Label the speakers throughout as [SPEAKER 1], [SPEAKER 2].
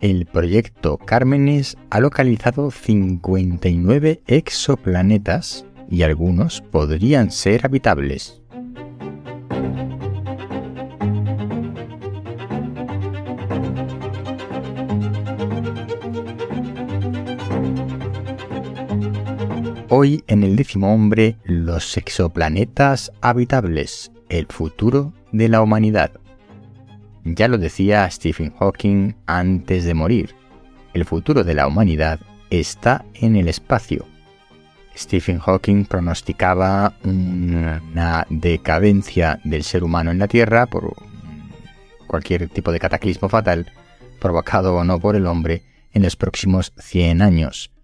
[SPEAKER 1] el proyecto Cármenes ha localizado 59 exoplanetas y algunos podrían ser habitables. Hoy en el décimo hombre, los exoplanetas habitables, el futuro de la humanidad. Ya lo decía Stephen Hawking antes de morir, el futuro de la humanidad está en el espacio. Stephen Hawking pronosticaba una decadencia del ser humano en la Tierra por cualquier tipo de cataclismo fatal, provocado o no por el hombre, en los próximos 100 años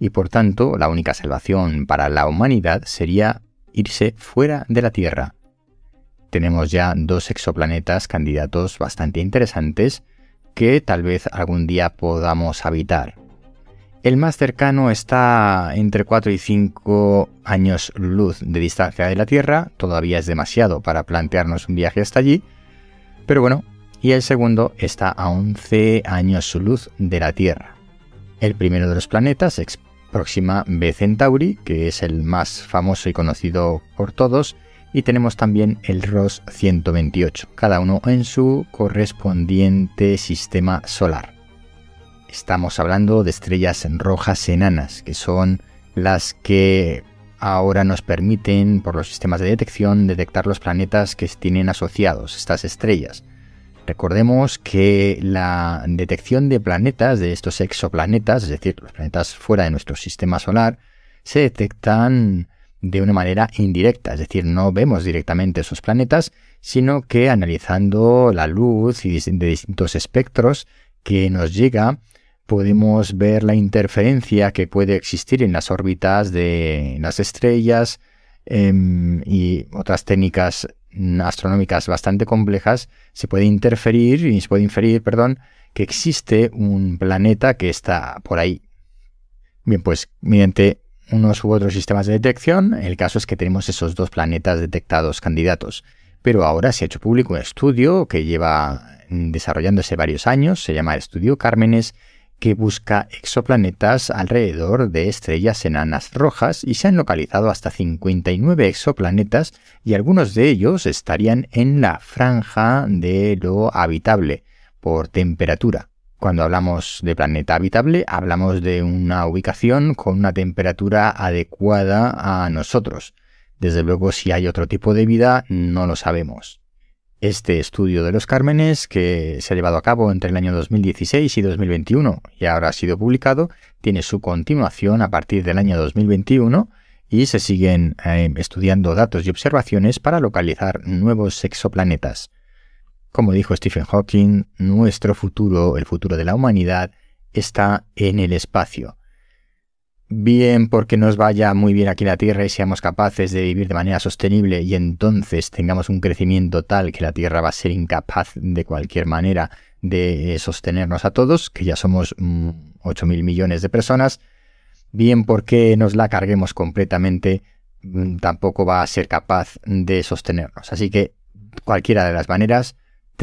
[SPEAKER 1] y por tanto la única salvación para la humanidad sería irse fuera de la Tierra. Tenemos ya dos exoplanetas candidatos bastante interesantes que tal vez algún día podamos habitar. El más cercano está entre 4 y 5 años luz de distancia de la Tierra, todavía es demasiado para plantearnos un viaje hasta allí, pero bueno, y el segundo está a 11 años luz de la Tierra. El primero de los planetas próxima B Centauri, que es el más famoso y conocido por todos, y tenemos también el ROS 128, cada uno en su correspondiente sistema solar. Estamos hablando de estrellas rojas enanas, que son las que ahora nos permiten, por los sistemas de detección, detectar los planetas que tienen asociados estas estrellas. Recordemos que la detección de planetas, de estos exoplanetas, es decir, los planetas fuera de nuestro sistema solar, se detectan de una manera indirecta, es decir, no vemos directamente esos planetas, sino que analizando la luz y de distintos espectros que nos llega, podemos ver la interferencia que puede existir en las órbitas de las estrellas em, y otras técnicas astronómicas bastante complejas, se puede interferir y se puede inferir, perdón, que existe un planeta que está por ahí. Bien, pues mediante unos u otros sistemas de detección, el caso es que tenemos esos dos planetas detectados candidatos. Pero ahora se ha hecho público un estudio que lleva desarrollándose varios años, se llama Estudio Cármenes, que busca exoplanetas alrededor de estrellas enanas rojas y se han localizado hasta 59 exoplanetas y algunos de ellos estarían en la franja de lo habitable por temperatura. Cuando hablamos de planeta habitable, hablamos de una ubicación con una temperatura adecuada a nosotros. Desde luego, si hay otro tipo de vida, no lo sabemos. Este estudio de los cármenes, que se ha llevado a cabo entre el año 2016 y 2021 y ahora ha sido publicado, tiene su continuación a partir del año 2021 y se siguen eh, estudiando datos y observaciones para localizar nuevos exoplanetas. Como dijo Stephen Hawking, nuestro futuro, el futuro de la humanidad, está en el espacio bien porque nos vaya muy bien aquí la Tierra y seamos capaces de vivir de manera sostenible y entonces tengamos un crecimiento tal que la Tierra va a ser incapaz de cualquier manera de sostenernos a todos, que ya somos 8 mm, mil millones de personas, bien porque nos la carguemos completamente, mm, tampoco va a ser capaz de sostenernos. Así que cualquiera de las maneras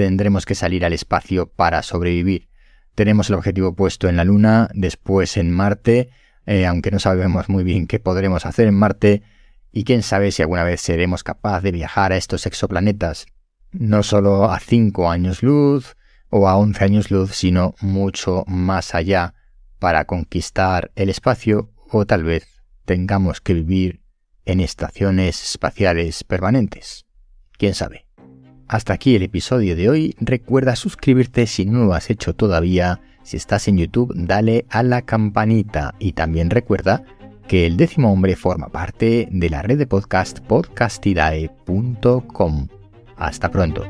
[SPEAKER 1] tendremos que salir al espacio para sobrevivir. Tenemos el objetivo puesto en la Luna, después en Marte, eh, aunque no sabemos muy bien qué podremos hacer en Marte, y quién sabe si alguna vez seremos capaces de viajar a estos exoplanetas, no solo a 5 años luz o a 11 años luz, sino mucho más allá para conquistar el espacio o tal vez tengamos que vivir en estaciones espaciales permanentes. ¿Quién sabe? Hasta aquí el episodio de hoy. Recuerda suscribirte si no lo has hecho todavía si estás en YouTube, dale a la campanita y también recuerda que el décimo hombre forma parte de la red de podcast podcastidae.com. Hasta pronto.